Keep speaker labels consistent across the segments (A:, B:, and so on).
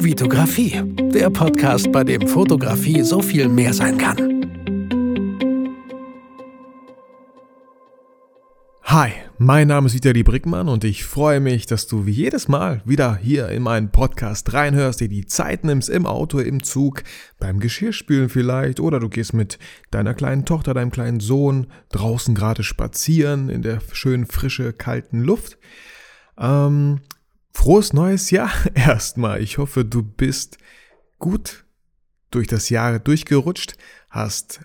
A: Vitografie, der Podcast, bei dem Fotografie so viel mehr sein kann.
B: Hi, mein Name ist Vitali Brickmann und ich freue mich, dass du wie jedes Mal wieder hier in meinen Podcast reinhörst, dir die Zeit nimmst im Auto, im Zug, beim Geschirrspülen vielleicht oder du gehst mit deiner kleinen Tochter, deinem kleinen Sohn draußen gerade spazieren in der schönen, frische, kalten Luft. Ähm, frohes neues Jahr erstmal. Ich hoffe, du bist gut durch das Jahr durchgerutscht, hast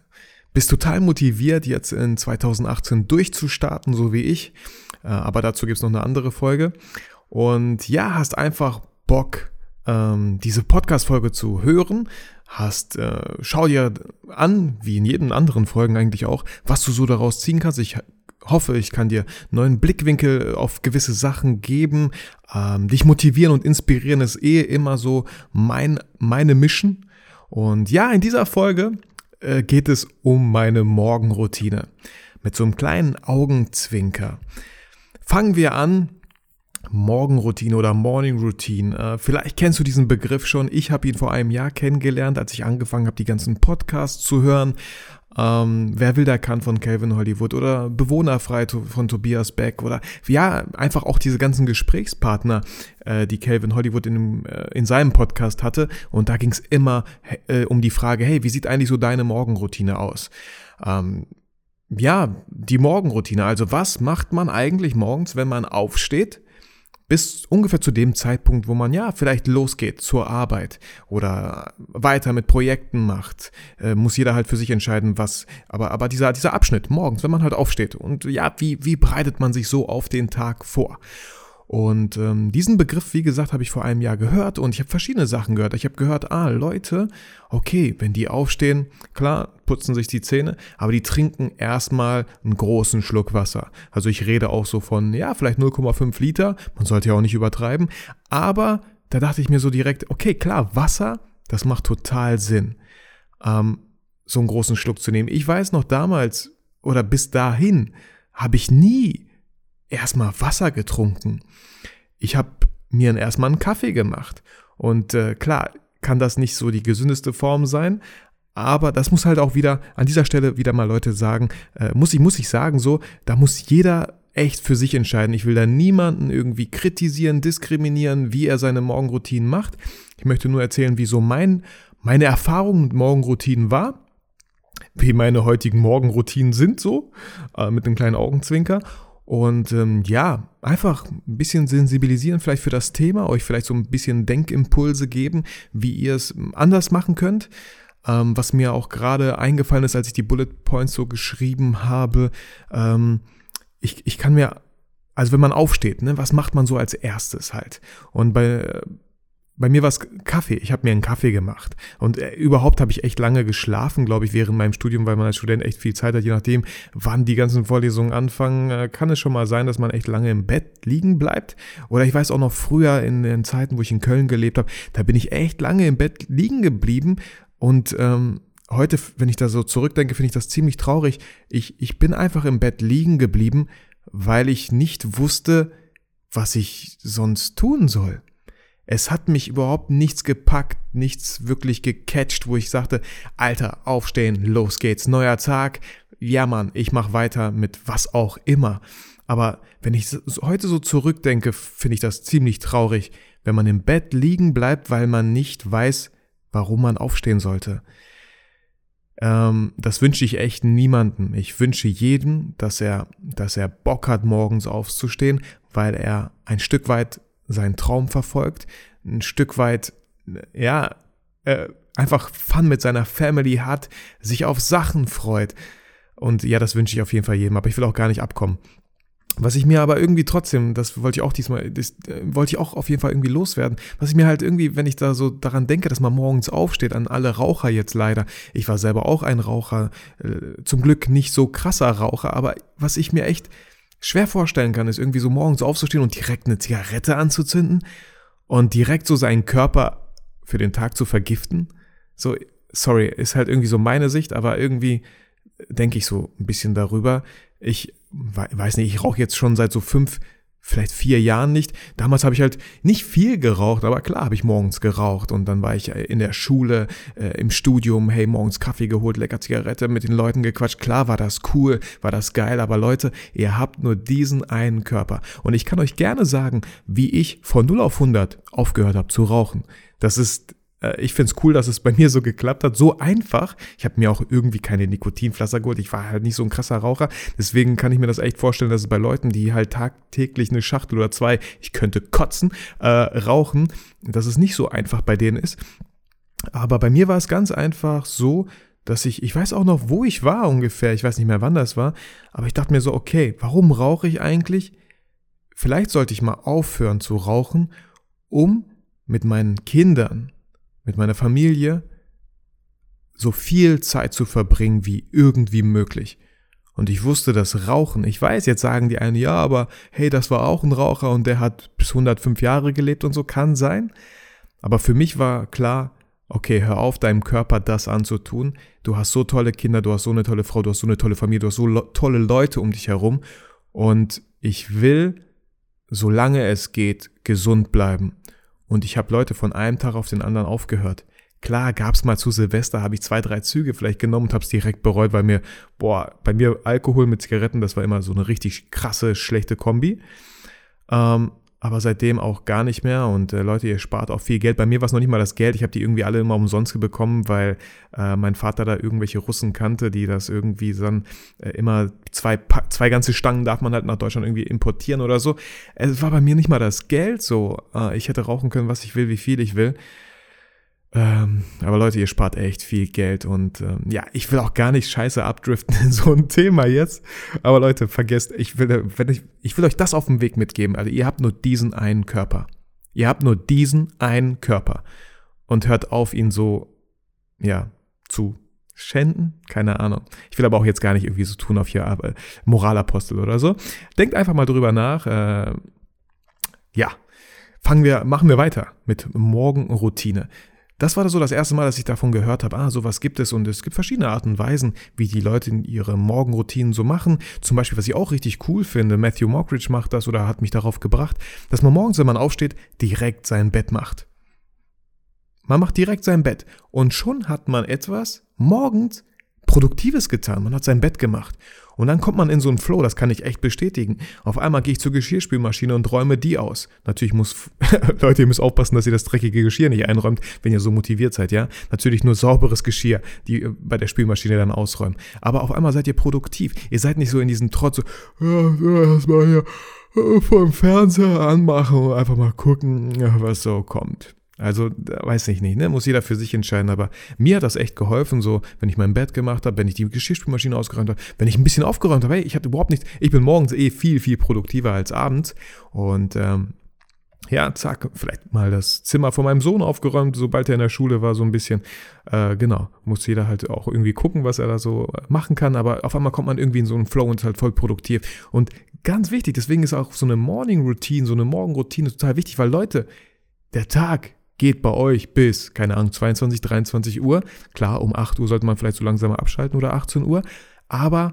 B: bist total motiviert, jetzt in 2018 durchzustarten, so wie ich. Äh, aber dazu gibt's noch eine andere Folge. Und ja, hast einfach Bock, ähm, diese Podcast-Folge zu hören. Hast, äh, schau dir an, wie in jedem anderen Folgen eigentlich auch, was du so daraus ziehen kannst. Ich hoffe, ich kann dir neuen Blickwinkel auf gewisse Sachen geben. Ähm, dich motivieren und inspirieren ist eh immer so mein, meine Mission. Und ja, in dieser Folge äh, geht es um meine Morgenroutine. Mit so einem kleinen Augenzwinker. Fangen wir an. Morgenroutine oder Morning Routine. Äh, vielleicht kennst du diesen Begriff schon. Ich habe ihn vor einem Jahr kennengelernt, als ich angefangen habe, die ganzen Podcasts zu hören. Ähm, Wer will, der kann von Calvin Hollywood oder Bewohnerfrei von Tobias Beck oder ja, einfach auch diese ganzen Gesprächspartner, äh, die Calvin Hollywood in, äh, in seinem Podcast hatte. Und da ging es immer äh, um die Frage, hey, wie sieht eigentlich so deine Morgenroutine aus? Ähm, ja, die Morgenroutine. Also was macht man eigentlich morgens, wenn man aufsteht? Bis ungefähr zu dem Zeitpunkt, wo man ja vielleicht losgeht zur Arbeit oder weiter mit Projekten macht, äh, muss jeder halt für sich entscheiden, was, aber, aber dieser, dieser Abschnitt morgens, wenn man halt aufsteht und ja, wie, wie bereitet man sich so auf den Tag vor? Und ähm, diesen Begriff, wie gesagt, habe ich vor einem Jahr gehört und ich habe verschiedene Sachen gehört. Ich habe gehört, ah, Leute, okay, wenn die aufstehen, klar, putzen sich die Zähne, aber die trinken erstmal einen großen Schluck Wasser. Also ich rede auch so von, ja, vielleicht 0,5 Liter, man sollte ja auch nicht übertreiben, aber da dachte ich mir so direkt, okay, klar, Wasser, das macht total Sinn, ähm, so einen großen Schluck zu nehmen. Ich weiß noch damals oder bis dahin habe ich nie erstmal Wasser getrunken. Ich habe mir erstmal einen Kaffee gemacht. Und äh, klar, kann das nicht so die gesündeste Form sein, aber das muss halt auch wieder an dieser Stelle wieder mal Leute sagen, äh, muss ich muss ich sagen so, da muss jeder echt für sich entscheiden. Ich will da niemanden irgendwie kritisieren, diskriminieren, wie er seine Morgenroutinen macht. Ich möchte nur erzählen, wie so mein meine Erfahrung mit Morgenroutinen war, wie meine heutigen Morgenroutinen sind so, äh, mit einem kleinen Augenzwinker und ähm, ja, einfach ein bisschen sensibilisieren vielleicht für das Thema, euch vielleicht so ein bisschen Denkimpulse geben, wie ihr es anders machen könnt. Ähm, was mir auch gerade eingefallen ist, als ich die Bullet Points so geschrieben habe, ähm, ich, ich kann mir, also wenn man aufsteht, ne, was macht man so als erstes halt? Und bei, bei mir war es Kaffee. Ich habe mir einen Kaffee gemacht. Und äh, überhaupt habe ich echt lange geschlafen, glaube ich, während meinem Studium, weil man als Student echt viel Zeit hat. Je nachdem, wann die ganzen Vorlesungen anfangen, äh, kann es schon mal sein, dass man echt lange im Bett liegen bleibt. Oder ich weiß auch noch früher in den Zeiten, wo ich in Köln gelebt habe, da bin ich echt lange im Bett liegen geblieben. Und ähm, heute, wenn ich da so zurückdenke, finde ich das ziemlich traurig. Ich, ich bin einfach im Bett liegen geblieben, weil ich nicht wusste, was ich sonst tun soll. Es hat mich überhaupt nichts gepackt, nichts wirklich gecatcht, wo ich sagte, Alter, aufstehen, los geht's, neuer Tag. Ja, Mann, ich mach weiter mit was auch immer. Aber wenn ich heute so zurückdenke, finde ich das ziemlich traurig, wenn man im Bett liegen bleibt, weil man nicht weiß, warum man aufstehen sollte. Ähm, das wünsche ich echt niemandem. Ich wünsche jedem, dass er, dass er Bock hat, morgens aufzustehen, weil er ein Stück weit seinen Traum verfolgt, ein Stück weit, ja, äh, einfach Fun mit seiner Family hat, sich auf Sachen freut. Und ja, das wünsche ich auf jeden Fall jedem, aber ich will auch gar nicht abkommen. Was ich mir aber irgendwie trotzdem, das wollte ich auch diesmal, das äh, wollte ich auch auf jeden Fall irgendwie loswerden, was ich mir halt irgendwie, wenn ich da so daran denke, dass man morgens aufsteht, an alle Raucher jetzt leider, ich war selber auch ein Raucher, äh, zum Glück nicht so krasser Raucher, aber was ich mir echt schwer vorstellen kann, ist irgendwie so morgens aufzustehen und direkt eine Zigarette anzuzünden und direkt so seinen Körper für den Tag zu vergiften. So, sorry, ist halt irgendwie so meine Sicht, aber irgendwie denke ich so ein bisschen darüber. Ich weiß nicht, ich rauche jetzt schon seit so fünf, vielleicht vier Jahren nicht. Damals habe ich halt nicht viel geraucht, aber klar habe ich morgens geraucht und dann war ich in der Schule, äh, im Studium, hey, morgens Kaffee geholt, lecker Zigarette, mit den Leuten gequatscht. Klar war das cool, war das geil, aber Leute, ihr habt nur diesen einen Körper. Und ich kann euch gerne sagen, wie ich von 0 auf 100 aufgehört habe zu rauchen. Das ist äh, ich finde es cool, dass es bei mir so geklappt hat. So einfach. Ich habe mir auch irgendwie keine Nikotinpflaster geholt. Ich war halt nicht so ein krasser Raucher. Deswegen kann ich mir das echt vorstellen, dass es bei Leuten, die halt tagtäglich eine Schachtel oder zwei, ich könnte kotzen, äh, rauchen, dass es nicht so einfach bei denen ist. Aber bei mir war es ganz einfach so, dass ich, ich weiß auch noch, wo ich war ungefähr, ich weiß nicht mehr, wann das war, aber ich dachte mir so, okay, warum rauche ich eigentlich? Vielleicht sollte ich mal aufhören zu rauchen, um mit meinen Kindern mit meiner Familie so viel Zeit zu verbringen wie irgendwie möglich. Und ich wusste, dass Rauchen, ich weiß, jetzt sagen die einen, ja, aber hey, das war auch ein Raucher und der hat bis 105 Jahre gelebt und so, kann sein. Aber für mich war klar, okay, hör auf, deinem Körper das anzutun. Du hast so tolle Kinder, du hast so eine tolle Frau, du hast so eine tolle Familie, du hast so tolle Leute um dich herum. Und ich will, solange es geht, gesund bleiben. Und ich habe Leute von einem Tag auf den anderen aufgehört. Klar, gab es mal zu Silvester, habe ich zwei, drei Züge vielleicht genommen und habe es direkt bereut, weil mir, boah, bei mir Alkohol mit Zigaretten, das war immer so eine richtig krasse, schlechte Kombi. Ähm, aber seitdem auch gar nicht mehr. Und äh, Leute, ihr spart auch viel Geld. Bei mir war es noch nicht mal das Geld. Ich habe die irgendwie alle immer umsonst bekommen, weil äh, mein Vater da irgendwelche Russen kannte, die das irgendwie dann äh, immer zwei, zwei ganze Stangen darf man halt nach Deutschland irgendwie importieren oder so. Es war bei mir nicht mal das Geld so. Äh, ich hätte rauchen können, was ich will, wie viel ich will. Ähm, aber Leute, ihr spart echt viel Geld und ähm, ja, ich will auch gar nicht scheiße abdriften in so ein Thema jetzt. Aber Leute, vergesst, ich will, wenn ich, ich will euch das auf den Weg mitgeben. Also ihr habt nur diesen einen Körper. Ihr habt nur diesen einen Körper. Und hört auf, ihn so, ja, zu schänden? Keine Ahnung. Ich will aber auch jetzt gar nicht irgendwie so tun auf hier aber Moralapostel oder so. Denkt einfach mal drüber nach. Äh, ja, fangen wir, machen wir weiter mit Morgenroutine. Das war so das erste Mal, dass ich davon gehört habe, ah, sowas gibt es und es gibt verschiedene Arten und Weisen, wie die Leute ihre Morgenroutinen so machen. Zum Beispiel, was ich auch richtig cool finde, Matthew Mockridge macht das oder hat mich darauf gebracht, dass man morgens, wenn man aufsteht, direkt sein Bett macht. Man macht direkt sein Bett und schon hat man etwas morgens Produktives getan. Man hat sein Bett gemacht. Und dann kommt man in so einen Flow, das kann ich echt bestätigen. Auf einmal gehe ich zur Geschirrspülmaschine und räume die aus. Natürlich muss, Leute, ihr müsst aufpassen, dass ihr das dreckige Geschirr nicht einräumt, wenn ihr so motiviert seid, ja. Natürlich nur sauberes Geschirr, die ihr bei der Spülmaschine dann ausräumen. Aber auf einmal seid ihr produktiv. Ihr seid nicht so in diesem Trotz so, das mal hier äh, vom Fernseher anmachen und einfach mal gucken, was so kommt. Also, weiß ich nicht, ne? Muss jeder für sich entscheiden. Aber mir hat das echt geholfen, so, wenn ich mein Bett gemacht habe, wenn ich die Geschirrspülmaschine ausgeräumt habe, wenn ich ein bisschen aufgeräumt habe. Hey, ich habe überhaupt nichts. Ich bin morgens eh viel, viel produktiver als abends. Und ähm, ja, zack, vielleicht mal das Zimmer von meinem Sohn aufgeräumt, sobald er in der Schule war, so ein bisschen. Äh, genau, muss jeder halt auch irgendwie gucken, was er da so machen kann, aber auf einmal kommt man irgendwie in so einen Flow und ist halt voll produktiv. Und ganz wichtig, deswegen ist auch so eine Morning Routine, so eine Morgenroutine total wichtig, weil Leute, der Tag geht bei euch bis, keine Ahnung, 22, 23 Uhr. Klar, um 8 Uhr sollte man vielleicht so langsam abschalten oder 18 Uhr. Aber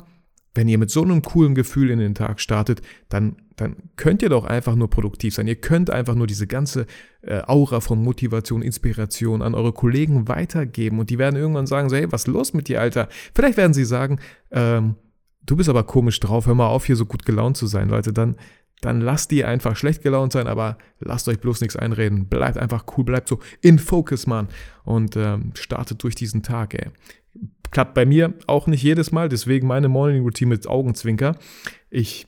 B: wenn ihr mit so einem coolen Gefühl in den Tag startet, dann, dann könnt ihr doch einfach nur produktiv sein. Ihr könnt einfach nur diese ganze äh, Aura von Motivation, Inspiration an eure Kollegen weitergeben und die werden irgendwann sagen, so, hey, was ist los mit dir, Alter? Vielleicht werden sie sagen, ähm, du bist aber komisch drauf, hör mal auf, hier so gut gelaunt zu sein, Leute. Dann, dann lasst die einfach schlecht gelaunt sein, aber lasst euch bloß nichts einreden. Bleibt einfach cool, bleibt so in Focus, Mann. Und ähm, startet durch diesen Tag, ey. Klappt bei mir auch nicht jedes Mal, deswegen meine Morning Routine mit Augenzwinker. Ich,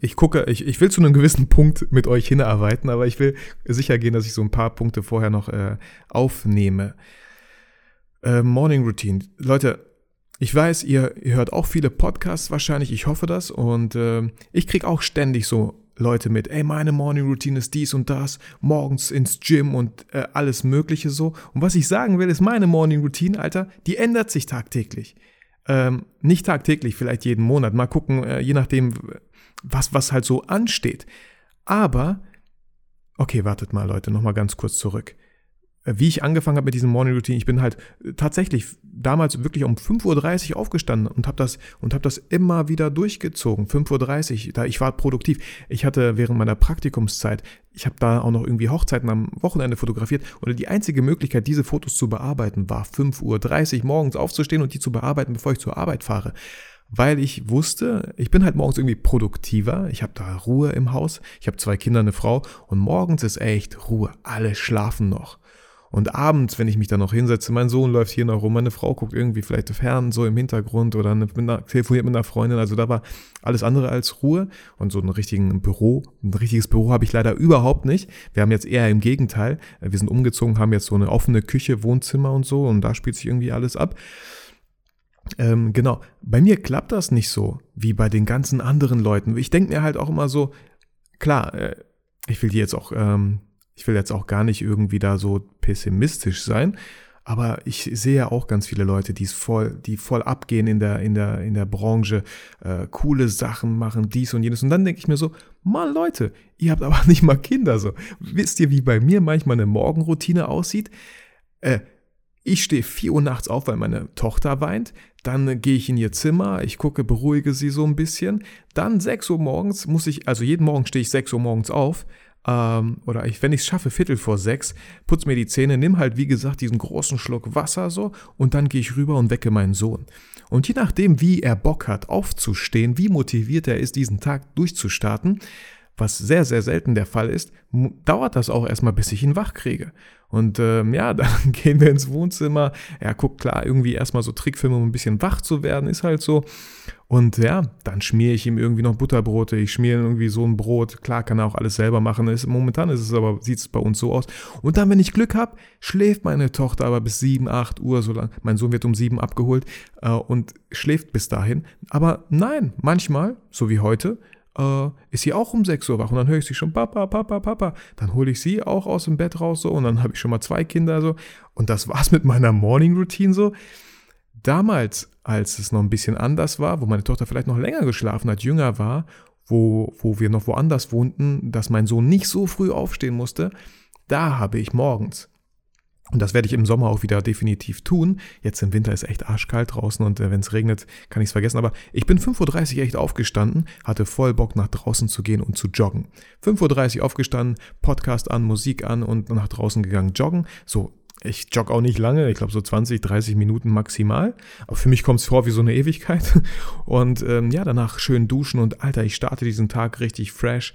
B: ich gucke, ich, ich will zu einem gewissen Punkt mit euch hinarbeiten, aber ich will sicher gehen, dass ich so ein paar Punkte vorher noch äh, aufnehme. Äh, Morning Routine. Leute, ich weiß, ihr, ihr hört auch viele Podcasts wahrscheinlich, ich hoffe das. Und äh, ich kriege auch ständig so Leute mit, ey, meine Morning Routine ist dies und das, morgens ins Gym und äh, alles Mögliche so. Und was ich sagen will, ist, meine Morning Routine, Alter, die ändert sich tagtäglich. Ähm, nicht tagtäglich, vielleicht jeden Monat. Mal gucken, äh, je nachdem, was, was halt so ansteht. Aber, okay, wartet mal, Leute, nochmal ganz kurz zurück. Wie ich angefangen habe mit diesem Morning Routine, ich bin halt tatsächlich damals wirklich um 5.30 Uhr aufgestanden und habe das, hab das immer wieder durchgezogen. 5.30 Uhr, da ich war produktiv. Ich hatte während meiner Praktikumszeit, ich habe da auch noch irgendwie Hochzeiten am Wochenende fotografiert und die einzige Möglichkeit, diese Fotos zu bearbeiten, war 5.30 Uhr morgens aufzustehen und die zu bearbeiten, bevor ich zur Arbeit fahre weil ich wusste, ich bin halt morgens irgendwie produktiver, ich habe da Ruhe im Haus, ich habe zwei Kinder, eine Frau und morgens ist echt Ruhe, alle schlafen noch. Und abends, wenn ich mich dann noch hinsetze, mein Sohn läuft hier noch rum, meine Frau guckt irgendwie vielleicht fern so im Hintergrund oder mit einer, telefoniert mit einer Freundin. Also da war alles andere als Ruhe. Und so ein richtigen Büro, ein richtiges Büro habe ich leider überhaupt nicht. Wir haben jetzt eher im Gegenteil. Wir sind umgezogen, haben jetzt so eine offene Küche, Wohnzimmer und so und da spielt sich irgendwie alles ab. Ähm, genau, bei mir klappt das nicht so wie bei den ganzen anderen Leuten. Ich denke mir halt auch immer so, klar, äh, ich will die jetzt auch ähm, ich will jetzt auch gar nicht irgendwie da so pessimistisch sein, aber ich sehe ja auch ganz viele Leute, die voll, die voll abgehen in der, in der, in der Branche, äh, coole Sachen machen, dies und jenes. Und dann denke ich mir so, mal Leute, ihr habt aber nicht mal Kinder so. Wisst ihr, wie bei mir manchmal eine Morgenroutine aussieht? Äh, ich stehe 4 Uhr nachts auf, weil meine Tochter weint. Dann gehe ich in ihr Zimmer, ich gucke, beruhige sie so ein bisschen. Dann 6 Uhr morgens muss ich, also jeden Morgen stehe ich 6 Uhr morgens auf, ähm, oder ich, wenn ich es schaffe, Viertel vor sechs, putz mir die Zähne, nimm halt, wie gesagt, diesen großen Schluck Wasser so und dann gehe ich rüber und wecke meinen Sohn. Und je nachdem, wie er Bock hat, aufzustehen, wie motiviert er ist, diesen Tag durchzustarten, was sehr, sehr selten der Fall ist, dauert das auch erstmal, bis ich ihn wach kriege. Und ähm, ja, dann gehen wir ins Wohnzimmer. Er guckt klar irgendwie erstmal so Trickfilme, um ein bisschen wach zu werden, ist halt so. Und ja, dann schmiere ich ihm irgendwie noch Butterbrote, ich schmiere irgendwie so ein Brot. Klar kann er auch alles selber machen. Ist, momentan ist es aber, sieht es bei uns so aus. Und dann, wenn ich Glück habe, schläft meine Tochter aber bis 7, 8 Uhr so lang. Mein Sohn wird um 7 abgeholt äh, und schläft bis dahin. Aber nein, manchmal, so wie heute, äh, ist sie auch um 6 Uhr wach und dann höre ich sie schon, Papa, Papa, Papa. Dann hole ich sie auch aus dem Bett raus so und dann habe ich schon mal zwei Kinder so. Und das war's mit meiner Morning Routine so. Damals, als es noch ein bisschen anders war, wo meine Tochter vielleicht noch länger geschlafen hat, jünger war, wo, wo wir noch woanders wohnten, dass mein Sohn nicht so früh aufstehen musste, da habe ich morgens und das werde ich im Sommer auch wieder definitiv tun. Jetzt im Winter ist echt arschkalt draußen und äh, wenn es regnet, kann ich es vergessen. Aber ich bin 5.30 Uhr echt aufgestanden, hatte voll Bock nach draußen zu gehen und zu joggen. 5.30 Uhr aufgestanden, Podcast an, Musik an und nach draußen gegangen joggen. So, ich jogge auch nicht lange, ich glaube so 20, 30 Minuten maximal. Aber für mich kommt es vor wie so eine Ewigkeit. Und ähm, ja, danach schön duschen und Alter, ich starte diesen Tag richtig fresh.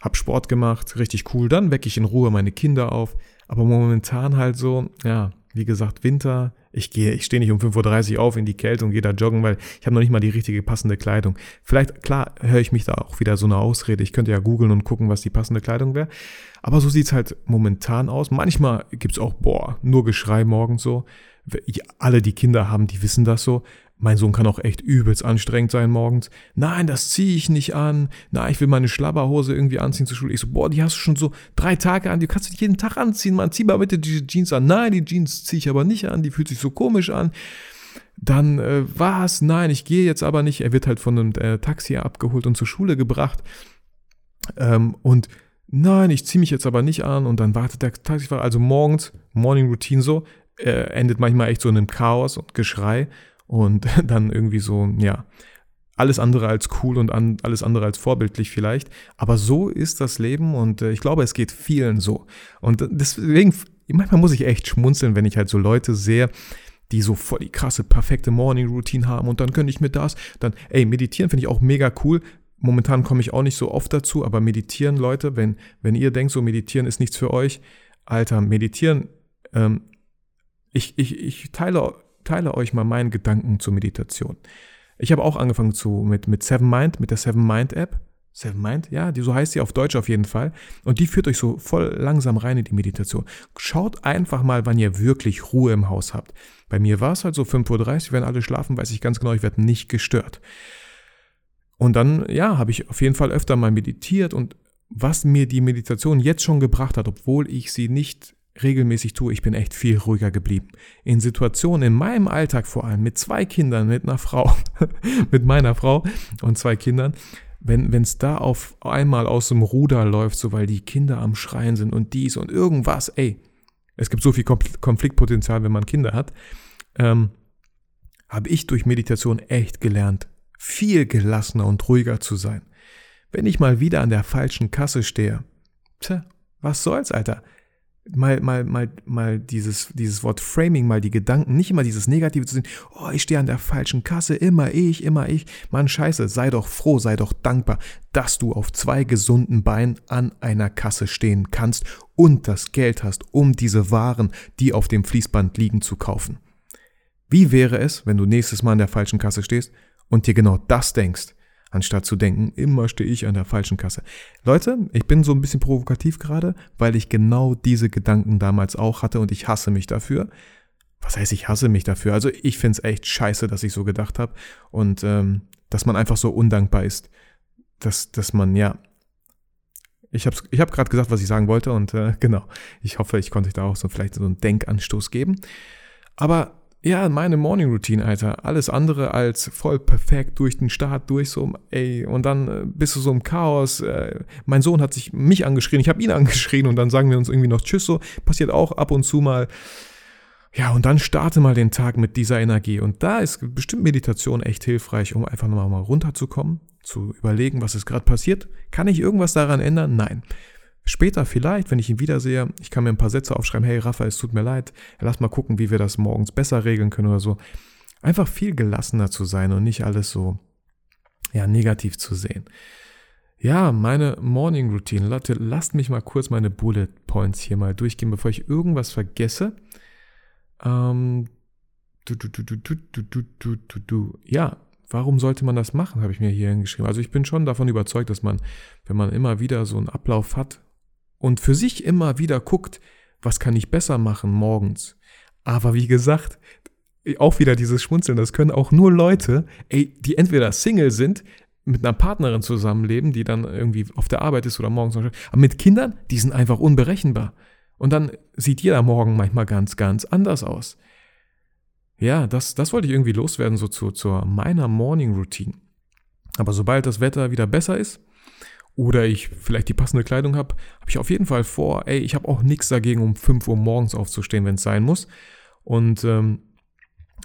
B: Hab Sport gemacht, richtig cool. Dann wecke ich in Ruhe meine Kinder auf. Aber momentan halt so, ja, wie gesagt, Winter. Ich gehe, ich stehe nicht um 5.30 Uhr auf in die Kälte und gehe da joggen, weil ich habe noch nicht mal die richtige passende Kleidung. Vielleicht, klar, höre ich mich da auch wieder so eine Ausrede. Ich könnte ja googeln und gucken, was die passende Kleidung wäre. Aber so sieht's halt momentan aus. Manchmal gibt's auch, boah, nur Geschrei morgens so. Alle, die Kinder haben, die wissen das so. Mein Sohn kann auch echt übelst anstrengend sein morgens. Nein, das ziehe ich nicht an. Nein, ich will meine Schlabberhose irgendwie anziehen zur Schule. Ich so, boah, die hast du schon so drei Tage an. Die kannst du jeden Tag anziehen. Man, zieh mal bitte diese Jeans an. Nein, die Jeans ziehe ich aber nicht an. Die fühlt sich so komisch an. Dann, äh, was? Nein, ich gehe jetzt aber nicht. Er wird halt von einem äh, Taxi abgeholt und zur Schule gebracht. Ähm, und nein, ich ziehe mich jetzt aber nicht an. Und dann wartet der Taxifahrer. Also morgens, Morning Routine so, äh, endet manchmal echt so in einem Chaos und Geschrei und dann irgendwie so, ja, alles andere als cool und an, alles andere als vorbildlich vielleicht. Aber so ist das Leben und äh, ich glaube, es geht vielen so. Und deswegen, manchmal muss ich echt schmunzeln, wenn ich halt so Leute sehe, die so voll die krasse, perfekte Morning Routine haben und dann könnte ich mir das, dann, ey, meditieren finde ich auch mega cool. Momentan komme ich auch nicht so oft dazu, aber meditieren, Leute, wenn, wenn ihr denkt, so meditieren ist nichts für euch, Alter, meditieren, ähm, ich, ich, ich teile teile euch mal meinen Gedanken zur Meditation. Ich habe auch angefangen zu, mit, mit Seven Mind, mit der Seven Mind App. Seven Mind, ja, die, so heißt sie auf Deutsch auf jeden Fall. Und die führt euch so voll langsam rein in die Meditation. Schaut einfach mal, wann ihr wirklich Ruhe im Haus habt. Bei mir war es halt so 5.30 Uhr, wenn alle schlafen, weiß ich ganz genau, ich werde nicht gestört. Und dann, ja, habe ich auf jeden Fall öfter mal meditiert und was mir die Meditation jetzt schon gebracht hat, obwohl ich sie nicht regelmäßig tue, ich bin echt viel ruhiger geblieben. In Situationen in meinem Alltag vor allem, mit zwei Kindern, mit einer Frau, mit meiner Frau und zwei Kindern, wenn es da auf einmal aus dem Ruder läuft, so weil die Kinder am Schreien sind und dies und irgendwas, ey, es gibt so viel Konfliktpotenzial, wenn man Kinder hat, ähm, habe ich durch Meditation echt gelernt, viel gelassener und ruhiger zu sein. Wenn ich mal wieder an der falschen Kasse stehe, tja, was soll's, Alter? Mal, mal, mal, mal dieses, dieses Wort Framing, mal die Gedanken, nicht immer dieses Negative zu sehen, oh, ich stehe an der falschen Kasse, immer ich, immer ich. Mann, scheiße, sei doch froh, sei doch dankbar, dass du auf zwei gesunden Beinen an einer Kasse stehen kannst und das Geld hast, um diese Waren, die auf dem Fließband liegen, zu kaufen. Wie wäre es, wenn du nächstes Mal an der falschen Kasse stehst und dir genau das denkst? Anstatt zu denken, immer stehe ich an der falschen Kasse. Leute, ich bin so ein bisschen provokativ gerade, weil ich genau diese Gedanken damals auch hatte und ich hasse mich dafür. Was heißt, ich hasse mich dafür? Also ich finde es echt scheiße, dass ich so gedacht habe und ähm, dass man einfach so undankbar ist, dass, dass man ja ich habe ich hab gerade gesagt, was ich sagen wollte und äh, genau, ich hoffe, ich konnte euch da auch so vielleicht so einen Denkanstoß geben. Aber ja, meine Morning Routine, Alter. Alles andere als voll perfekt durch den Start, durch so, ey, und dann äh, bist du so im Chaos. Äh, mein Sohn hat sich mich angeschrien, ich habe ihn angeschrien und dann sagen wir uns irgendwie noch Tschüss, so. Passiert auch ab und zu mal. Ja, und dann starte mal den Tag mit dieser Energie. Und da ist bestimmt Meditation echt hilfreich, um einfach nochmal runterzukommen, zu überlegen, was ist gerade passiert. Kann ich irgendwas daran ändern? Nein. Später vielleicht, wenn ich ihn wiedersehe, ich kann mir ein paar Sätze aufschreiben, hey Raphael, es tut mir leid, lass mal gucken, wie wir das morgens besser regeln können oder so. Einfach viel gelassener zu sein und nicht alles so, ja, negativ zu sehen. Ja, meine Morning Routine. Leute, lasst mich mal kurz meine Bullet Points hier mal durchgehen, bevor ich irgendwas vergesse. Ähm, du, du, du, du, du, du, du, du, du. Ja, warum sollte man das machen, habe ich mir hier hingeschrieben. Also ich bin schon davon überzeugt, dass man, wenn man immer wieder so einen Ablauf hat, und für sich immer wieder guckt, was kann ich besser machen morgens. Aber wie gesagt, auch wieder dieses Schmunzeln, das können auch nur Leute, ey, die entweder Single sind, mit einer Partnerin zusammenleben, die dann irgendwie auf der Arbeit ist oder morgens. Aber mit Kindern, die sind einfach unberechenbar. Und dann sieht jeder Morgen manchmal ganz, ganz anders aus. Ja, das, das wollte ich irgendwie loswerden, so zu, zur meiner Morning Routine. Aber sobald das Wetter wieder besser ist, oder ich vielleicht die passende Kleidung habe, habe ich auf jeden Fall vor, ey, ich habe auch nichts dagegen, um 5 Uhr morgens aufzustehen, wenn es sein muss. Und ähm,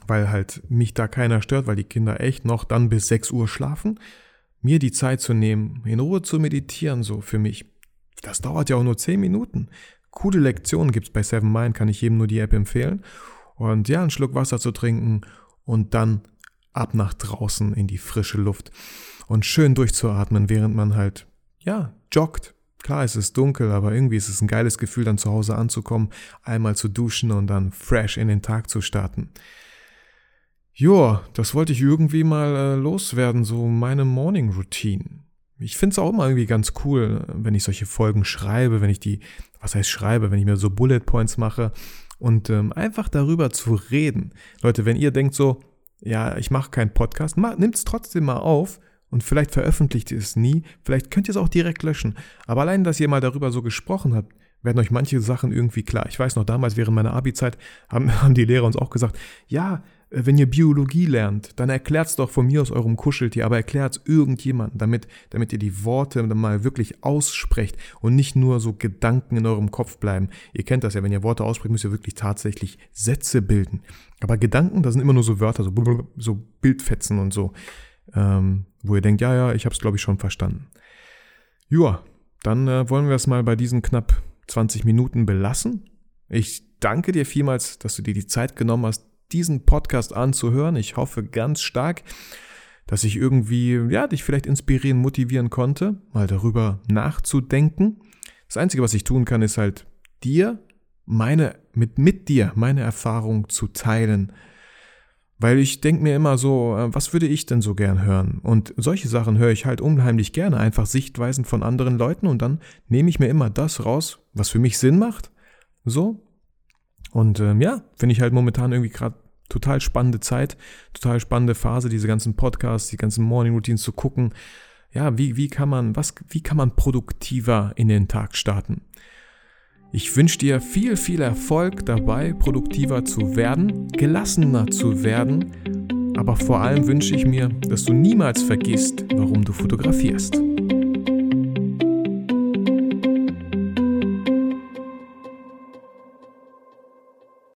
B: weil halt mich da keiner stört, weil die Kinder echt noch dann bis 6 Uhr schlafen, mir die Zeit zu nehmen, in Ruhe zu meditieren, so für mich. Das dauert ja auch nur 10 Minuten. Coole Lektionen gibt es bei Seven Mind, kann ich jedem nur die App empfehlen. Und ja, einen Schluck Wasser zu trinken und dann ab nach draußen in die frische Luft und schön durchzuatmen, während man halt ja, joggt. Klar, es ist dunkel, aber irgendwie ist es ein geiles Gefühl, dann zu Hause anzukommen, einmal zu duschen und dann fresh in den Tag zu starten. Joa, das wollte ich irgendwie mal äh, loswerden, so meine Morning Routine. Ich finde es auch immer irgendwie ganz cool, wenn ich solche Folgen schreibe, wenn ich die, was heißt schreibe, wenn ich mir so Bullet Points mache und ähm, einfach darüber zu reden. Leute, wenn ihr denkt so, ja, ich mache keinen Podcast, nimmt es trotzdem mal auf und vielleicht veröffentlicht ihr es nie, vielleicht könnt ihr es auch direkt löschen. Aber allein, dass ihr mal darüber so gesprochen habt, werden euch manche Sachen irgendwie klar. Ich weiß noch, damals während meiner Abi-Zeit haben, haben die Lehrer uns auch gesagt, ja, äh, wenn ihr Biologie lernt, dann erklärt es doch von mir aus eurem Kuscheltier, aber erklärt es irgendjemandem, damit, damit ihr die Worte mal wirklich aussprecht und nicht nur so Gedanken in eurem Kopf bleiben. Ihr kennt das ja, wenn ihr Worte aussprecht, müsst ihr wirklich tatsächlich Sätze bilden. Aber Gedanken, das sind immer nur so Wörter, so, so Bildfetzen und so ähm, wo ihr denkt, ja, ja, ich habe es, glaube ich, schon verstanden. Joa, dann äh, wollen wir es mal bei diesen knapp 20 Minuten belassen. Ich danke dir vielmals, dass du dir die Zeit genommen hast, diesen Podcast anzuhören. Ich hoffe ganz stark, dass ich irgendwie, ja, dich vielleicht inspirieren, motivieren konnte, mal darüber nachzudenken. Das Einzige, was ich tun kann, ist halt dir meine, mit, mit dir meine Erfahrung zu teilen, weil ich denke mir immer so, äh, was würde ich denn so gern hören? Und solche Sachen höre ich halt unheimlich gerne, einfach Sichtweisen von anderen Leuten und dann nehme ich mir immer das raus, was für mich Sinn macht. So. Und ähm, ja, finde ich halt momentan irgendwie gerade total spannende Zeit, total spannende Phase, diese ganzen Podcasts, die ganzen Morning Routines zu gucken. Ja, wie, wie kann man, was, wie kann man produktiver in den Tag starten? Ich wünsche dir viel, viel Erfolg dabei, produktiver zu werden, gelassener zu werden, aber vor allem wünsche ich mir, dass du niemals vergisst, warum du fotografierst.